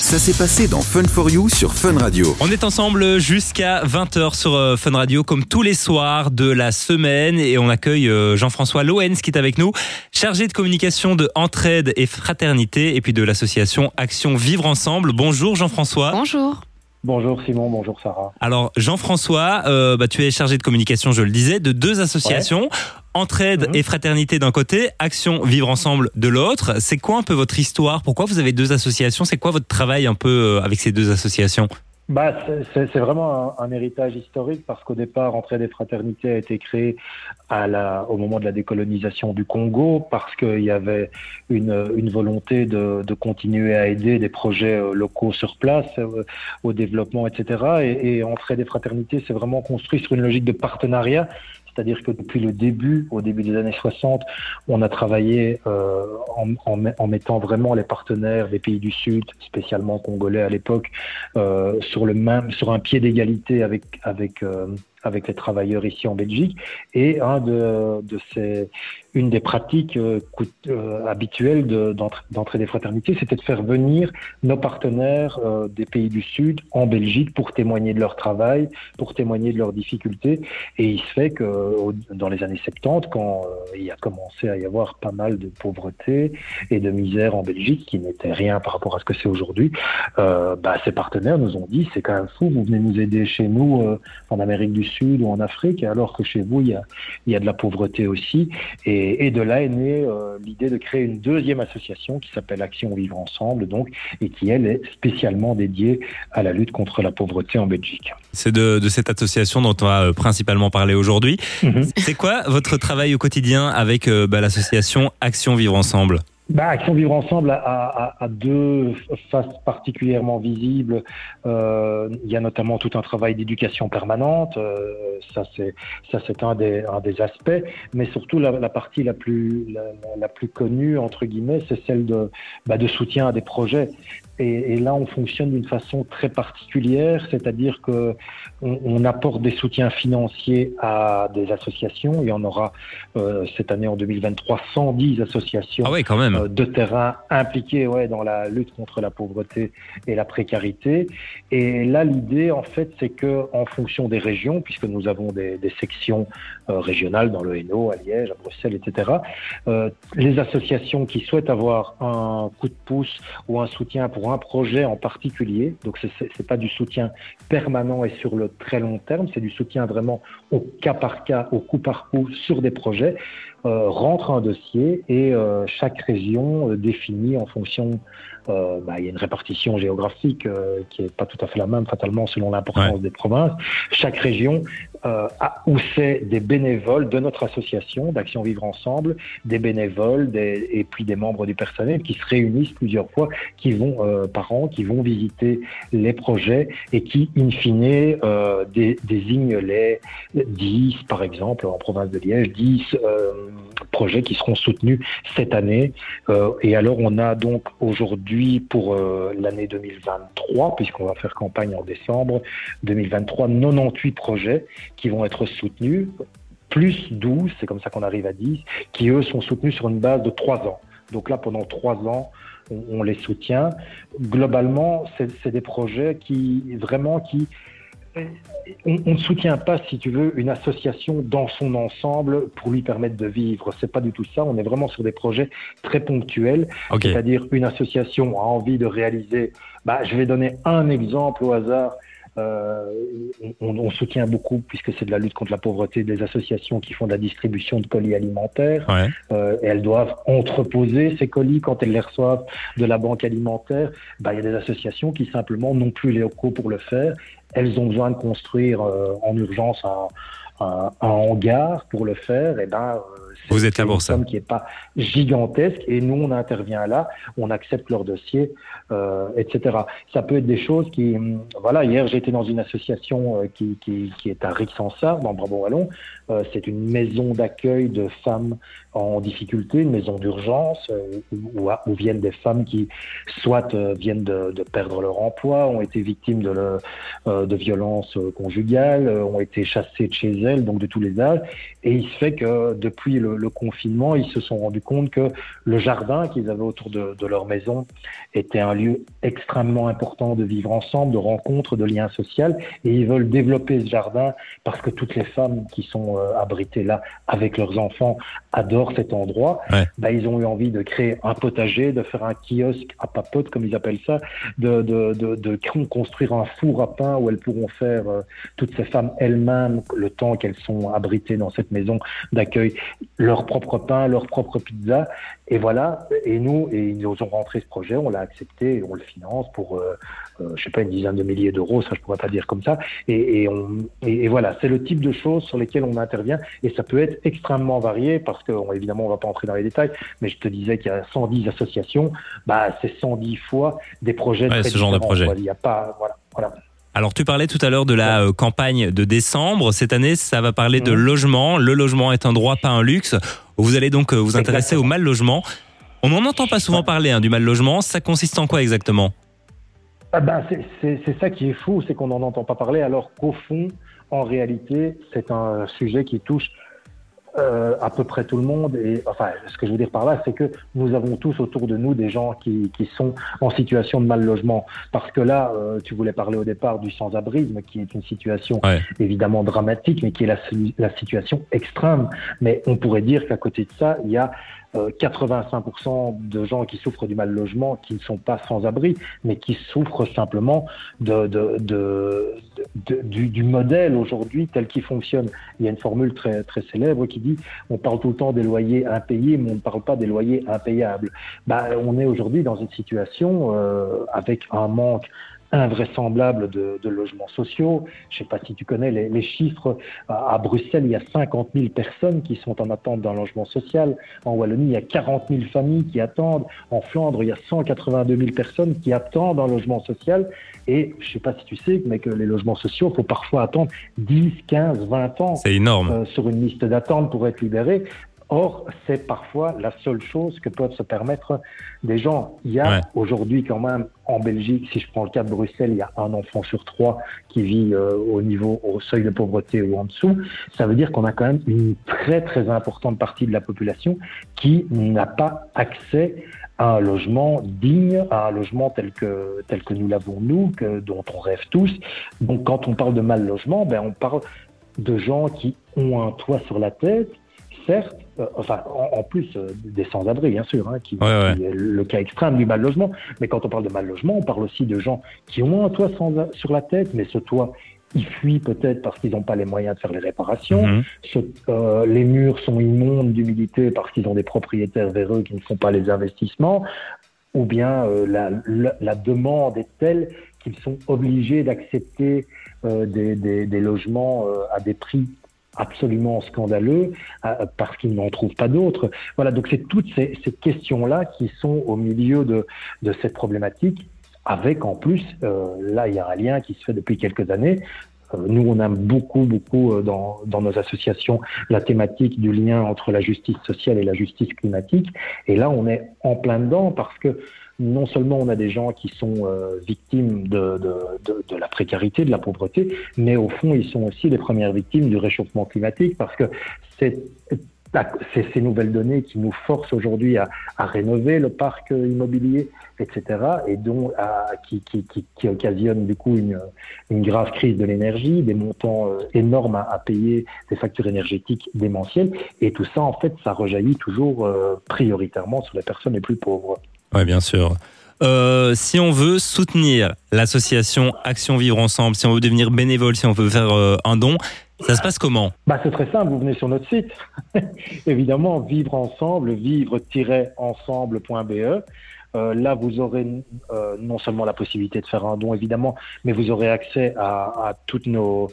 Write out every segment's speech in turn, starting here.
Ça s'est passé dans Fun for You sur Fun Radio. On est ensemble jusqu'à 20h sur euh, Fun Radio, comme tous les soirs de la semaine. Et on accueille euh, Jean-François Loens qui est avec nous, chargé de communication de Entraide et Fraternité, et puis de l'association Action Vivre Ensemble. Bonjour Jean-François. Bonjour. Bonjour Simon, bonjour Sarah. Alors Jean-François, euh, bah, tu es chargé de communication, je le disais, de deux associations, Entraide Mhm. et Fraternité d'un côté, Action Vivre Ensemble de l'autre. C'est quoi un peu votre histoire? Pourquoi vous avez deux associations? C'est quoi votre travail un peu euh, avec ces deux associations? Bah, c'est- vraiment un, héritage historique parce qu'au départ, Entraide et Fraternité a été créé à la, au moment de la décolonisation du Congo parce qu'il y avait une, volonté de, continuer à aider des projets euh, locaux sur place euh, au développement, etc. Et, et Entraide et Fraternité, c'est vraiment construit sur une logique de partenariat. C'est-à-dire que depuis le début, au début des années 60, on a travaillé euh, en, en, en mettant vraiment les partenaires des pays du Sud, spécialement congolais à l'époque, euh, sur le même, sur un pied d'égalité avec avec euh, avec les travailleurs ici en Belgique. Et un de, de ces, une des pratiques euh, euh, habituelles d'entrée des fraternités, c'était de faire venir nos partenaires euh, des pays du Sud en Belgique pour témoigner de leur travail, pour témoigner de leurs difficultés. Et il se fait que au- dans les années 70, quand euh, il a commencé à y avoir pas mal de pauvreté et de misère en Belgique, qui n'était rien par rapport à ce que c'est aujourd'hui, euh, bah, ces partenaires nous ont dit c'est quand même fou, vous venez nous aider chez nous en Amérique du Sud ou en Afrique, alors que chez vous il y a, y a de la pauvreté aussi. Et de là est née euh, l'idée de créer une deuxième association qui s'appelle Action Vivre Ensemble, donc, et qui elle est spécialement dédiée à la lutte contre la pauvreté en Belgique. C'est de, de cette association dont on va euh, principalement parler aujourd'hui. C'est quoi votre travail au quotidien avec euh, bah, l'association Action Vivre Ensemble? Bah, Action Vivre Ensemble a, a- a deux faces particulièrement visibles. Euh, il y a notamment tout un travail d'éducation permanente. euh, ça, c'est un des, un des aspects. Mais surtout, la, la partie la plus la plus connue entre guillemets, c'est celle de bah, de soutien à des projets. Et, et là, on fonctionne d'une façon très particulière, c'est-à-dire que on, on apporte des soutiens financiers à des associations. Il y en aura euh, cette année en 2023 110 associations Ah ouais, quand même. euh, de terrain impliqués ouais, dans la lutte contre la pauvreté et la précarité. Et là, l'idée, en fait, c'est que en fonction des régions, puisque nous avons des, des sections euh, régionales dans le Hainaut, à Liège, à Bruxelles, etc., les associations qui souhaitent avoir un coup de pouce ou un soutien pour un projet en particulier, donc c'est c'est pas du soutien permanent et sur le très long terme, c'est du soutien vraiment au cas par cas, au coup par coup sur des projets, rentre un dossier et euh, chaque région euh, définit en fonction, euh, bah, il y a une répartition géographique euh, qui est pas tout à fait la même fatalement selon l'importance des provinces. Chaque région euh, a où c'est des bénévoles de notre association d'Action Vivre Ensemble, des bénévoles des, et puis des membres du personnel qui se réunissent plusieurs fois, qui vont euh, par an, qui vont visiter les projets et qui, in fine, euh, dé- désignent les 10, par exemple, en province de Liège, 10 euh, projets qui seront soutenus cette année. Euh, et alors, on a donc aujourd'hui, pour euh, l'année 2023, puisqu'on va faire campagne en décembre 2023, 98 projets qui vont être soutenus, plus 12, c'est comme ça qu'on arrive à 10, qui eux sont soutenus sur une base de 3 ans. Donc là, pendant 3 ans, on, on les soutient. Globalement, c'est c'est des projets qui, vraiment, qui on, ne soutient pas, si tu veux, une association dans son ensemble pour lui permettre de vivre. C'est pas du tout ça. On est vraiment sur des projets très ponctuels. C'est-à-dire une association a envie de réaliser. Bah, je vais donner un exemple au hasard. Euh, on, on soutient beaucoup, puisque c'est de la lutte contre la pauvreté, des associations qui font de la distribution de colis alimentaires. Ouais. Euh, et elles doivent entreposer ces colis quand elles les reçoivent de la banque alimentaire. Bah, il y a des associations qui simplement n'ont plus les locaux pour le faire. Elles ont besoin de construire euh, en urgence un, un, hangar pour le faire. Et ben, euh, Vous êtes là pour une ça. somme qui n'est pas gigantesque. Et nous, on intervient là, on accepte leur dossier, euh, etc. Ça peut être des choses qui, hum, voilà. Hier, j'étais dans une association euh, qui, qui, qui est à Rixensart, dans Brabant Wallon. Euh, c'est une maison d'accueil de femmes en difficulté, une maison d'urgence euh, où, où- viennent des femmes qui soit euh, viennent de, de perdre leur emploi, ont été victimes de, le- euh, de violences conjugales, ont été chassées de chez elles, donc de tous les âges. Et il se fait que depuis le le, confinement, ils se sont rendus compte que le jardin qu'ils avaient autour de, de, leur maison était un lieu extrêmement important de vivre ensemble, de rencontres, de liens sociaux. Et ils veulent développer ce jardin parce que toutes les femmes qui sont euh, abritées là avec leurs enfants adorent cet endroit. Bah, ils ont eu envie de créer un potager, de faire un kiosque à papote, comme ils appellent ça, de, de, de, de construire un four à pain où elles pourront faire, euh, toutes ces femmes elles-mêmes, le temps qu'elles sont abritées dans cette maison d'accueil, leur propre pain, leur propre pizza. Et voilà, et nous, et ils nous ont rentré ce projet, on l'a accepté, et on le finance pour, euh, euh, je sais pas, une dizaine de milliers d'euros, ça je pourrais pas dire comme ça. Et, et, on, et, voilà, c'est le type de choses sur lesquelles on intervient, et ça peut être extrêmement varié, parce que évidemment, on va pas entrer dans les détails, mais je te disais qu'il y a 110 associations, bah, c'est 110 fois des projets. Ouais, ce genre de projet. Il n'y a pas, voilà, voilà. Alors tu parlais tout à l'heure de la euh, campagne de décembre. Cette année, ça va parler de logement. Le logement est un droit, pas un luxe. Vous allez donc euh, vous intéresser au mal logement. On n'en entend pas souvent parler hein, du mal logement. Ça consiste en quoi exactement? Ah ben, C'est ça qui est fou, c'est qu'on n'en entend pas parler alors qu'au fond, en réalité, c'est un sujet qui touche euh, à peu près tout le monde. Et enfin, ce que je veux dire par là, c'est que nous avons tous autour de nous des gens qui, qui sont en situation de mal logement. Parce que là, euh, tu voulais parler au départ du sans-abrisme, qui est une situation évidemment dramatique, mais qui est la, la situation extrême. Mais on pourrait dire qu'à côté de ça, il y a 85% euh, de gens qui souffrent du mal logement qui ne sont pas sans abri, mais qui souffrent simplement de, de, de, du, du, modèle aujourd'hui tel qu'il fonctionne. Il y a une formule très, très célèbre qui dit on parle tout le temps des loyers impayés, mais on ne parle pas des loyers impayables. Bah, on est aujourd'hui dans une situation euh, avec un manque invraisemblable de, de, logements sociaux. Je ne sais pas si tu connais les, les chiffres. À, Bruxelles, il y a 50 000 personnes qui sont en attente d'un logement social. En Wallonie, il y a 40 000 familles qui attendent. En Flandre, il y a 182 000 personnes qui attendent un logement social. Et je ne sais pas si tu sais, mais que les logements sociaux, il faut parfois attendre 10, 15, 20 ans. C'est énorme. Euh, sur une liste d'attente pour être libéré. Or, c'est parfois la seule chose que peuvent se permettre des gens. Il y a aujourd'hui quand même en Belgique, si je prends le cas de Bruxelles, il y a un enfant sur trois qui vit euh, au niveau, au seuil de pauvreté ou en dessous. Ça veut dire qu'on a quand même une très très importante partie de la population qui n'a pas accès à un logement digne, à un logement tel que tel que nous l'avons nous, que, dont on rêve tous. Donc, quand on parle de mal logement, ben on parle de gens qui ont un toit sur la tête, certes, euh, enfin, en, plus euh, des sans-abri, bien sûr, hein, qui, est le cas extrême du mal logement. Mais quand on parle de mal logement, on parle aussi de gens qui ont un toit sans, sur la tête, mais ce toit, ils fuient peut-être parce qu'ils n'ont pas les moyens de faire les réparations. Mhm. Euh, les murs sont immondes d'humidité parce qu'ils ont des propriétaires véreux qui ne font pas les investissements. Ou bien la, la, demande est telle qu'ils sont obligés d'accepter des, des, des, logements à des prix absolument scandaleux euh, parce qu'ils n'en trouvent pas d'autres. Voilà, donc c'est toutes ces, questions-là qui sont au milieu de, cette problématique, avec en plus, euh, là il y a un lien qui se fait depuis quelques années. Euh, nous, on aime beaucoup, beaucoup dans, dans nos associations la thématique du lien entre la justice sociale et la justice climatique. Et là, on est en plein dedans parce que non seulement on a des gens qui sont euh, victimes de, la précarité, de la pauvreté, mais au fond, ils sont aussi les premières victimes du réchauffement climatique parce que c'est ces nouvelles données qui nous forcent aujourd'hui à, rénover le parc immobilier, etc., et dont qui, qui, qui, qui, occasionne du coup une, grave crise de l'énergie, des montants euh, énormes à, à, payer, des factures énergétiques démentielles, et tout ça en fait, ça rejaillit toujours euh, prioritairement sur les personnes les plus pauvres. Oui, bien sûr. Euh, si on veut soutenir l'association Action Vivre Ensemble, si on veut devenir bénévole, si on veut faire euh, un don, ça se passe comment? Bah, C'est très simple, vous venez sur notre site. Évidemment, vivre ensemble, vivre-ensemble.be. Euh, là, vous aurez non seulement la possibilité de faire un don, évidemment, mais vous aurez accès à toutes nos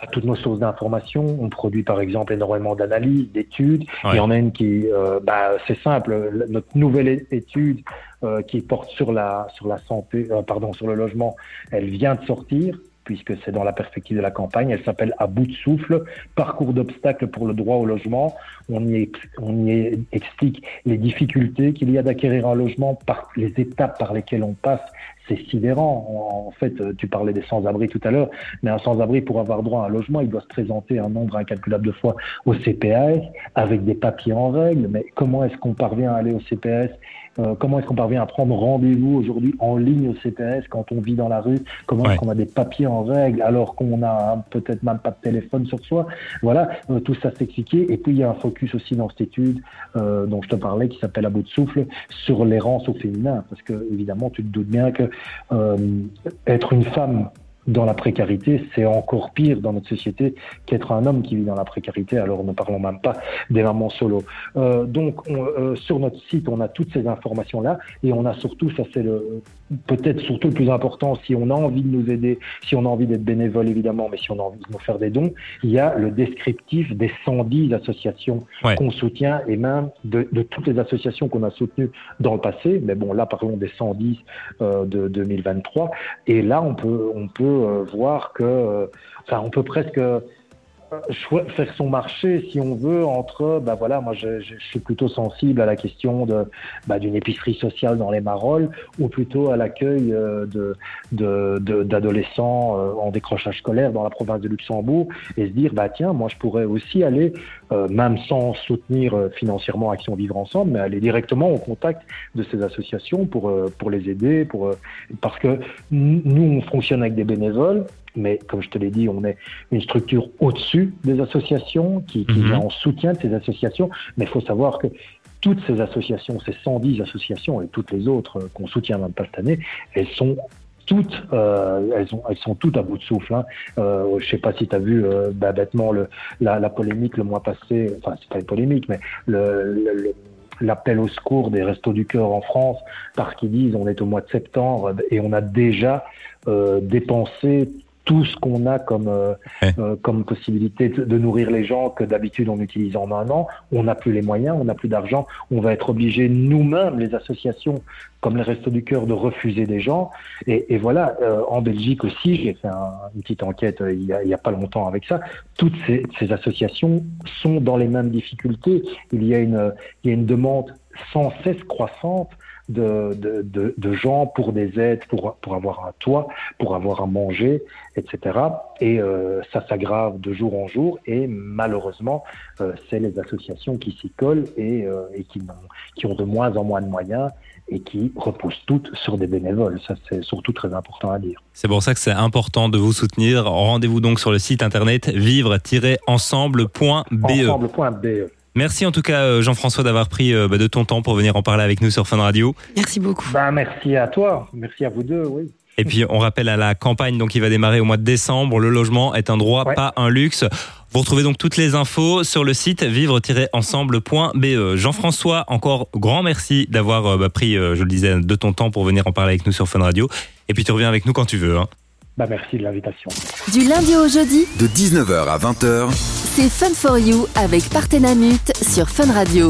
à toutes nos sources d'informations. On produit par exemple énormément d'analyses, d'études. Il y en a une qui, euh, bah, c'est simple, notre nouvelle étude euh, qui porte sur la sur la santé, euh, pardon, sur le logement, elle vient de sortir puisque c'est dans la perspective de la campagne. Elle s'appelle À bout de souffle, parcours d'obstacles pour le droit au logement. On y, on y explique les difficultés qu'il y a d'acquérir un logement, par les étapes par lesquelles on passe c'est sidérant. En fait, tu parlais des sans-abri tout à l'heure, mais un sans-abri pour avoir droit à un logement, il doit se présenter un nombre incalculable de fois au CPAS avec des papiers en règle. Mais comment est-ce qu'on parvient à aller au CPAS euh, comment est-ce qu'on parvient à prendre rendez-vous aujourd'hui en ligne au CPS quand on vit dans la rue? Comment est-ce qu'on a des papiers en règle alors qu'on a peut-être même pas de téléphone sur soi? Voilà, euh, tout ça s'expliquer. Et puis il y a un focus aussi dans cette étude euh, dont je te parlais qui s'appelle à bout de souffle sur l'errance au féminin, parce que évidemment tu te doutes bien que être une femme dans la précarité, c'est encore pire dans notre société qu'être un homme qui vit dans la précarité. Alors ne parlons même pas des mamans solo. Euh, donc euh, sur notre site, on a toutes ces informations là et on a surtout, ça c'est le peut-être surtout le plus important, si on a envie de nous aider, si on a envie d'être bénévole évidemment, mais si on a envie de nous faire des dons, il y a le descriptif des 110 associations qu'on soutient et même de, de toutes les associations qu'on a soutenues dans le passé. Mais bon, là parlons des 110 euh, de 2023 et là on peut on peut euh, voir que, euh, enfin, on peut presque faire son marché si on veut entre bah voilà moi je, je, suis plutôt sensible à la question de bah, d'une épicerie sociale dans les Marolles ou plutôt à l'accueil euh, de d'adolescents de, en décrochage scolaire dans la province de Luxembourg et se dire bah tiens moi je pourrais aussi aller même sans soutenir financièrement Action Vivre Ensemble mais aller directement au contact de ces associations pour pour les aider pour parce que nous on fonctionne avec des bénévoles mais comme je te l'ai dit, on est une structure au-dessus des associations qui, qui mhm. en soutien de ces associations. Mais il faut savoir que toutes ces associations, ces 110 associations et toutes les autres euh, qu'on soutient même pas cette année, elles sont toutes, euh, elles, ont, elles sont toutes à bout de souffle. Hein. Euh, je sais pas si tu as vu euh, bah, bêtement le, la, la, polémique le mois passé, enfin c'est pas une polémique, mais le, l'appel au secours des Restos du Cœur en France parce qu'ils disent on est au mois de septembre et on a déjà euh, dépensé tout ce qu'on a comme, euh, euh, comme possibilité de, nourrir les gens que d'habitude on utilise en un an. On n'a plus les moyens, on n'a plus d'argent. On va être obligé nous-mêmes, les associations comme les Restos du Cœur, de refuser des gens. Et, et voilà, euh, en Belgique aussi, j'ai fait une petite enquête il n'y a, pas longtemps avec ça. Toutes ces, ces, associations sont dans les mêmes difficultés. Il y a une, il y a une demande sans cesse croissante de, de, de, gens pour des aides, pour, pour avoir un toit, pour avoir à manger, etc. Et euh, ça s'aggrave de jour en jour et malheureusement, euh, c'est les associations qui s'y collent et, euh, et qui, ont, qui ont de moins en moins de moyens et qui reposent toutes sur des bénévoles. Ça, c'est surtout très important à dire. C'est pour ça que c'est important de vous soutenir. Rendez-vous donc sur le site internet vivre-ensemble.be. Ensemble.be. Merci en tout cas euh, Jean-François d'avoir pris euh, bah, de ton temps pour venir en parler avec nous sur Fun Radio. Merci beaucoup. Bah, merci à toi, merci à vous deux, oui. Et puis on rappelle à la campagne donc qui va démarrer au mois de décembre. Le logement est un droit, pas un luxe. Vous retrouvez donc toutes les infos sur le site vivre-ensemble.be. Jean-François, encore grand merci d'avoir euh, bah, pris, je le disais, de ton temps pour venir en parler avec nous sur Fun Radio. Et puis tu reviens avec nous quand tu veux. Hein. Bah, merci de l'invitation. Du lundi au jeudi, de 19h à 20h, c'est Fun for You avec Partenamut sur Fun Radio.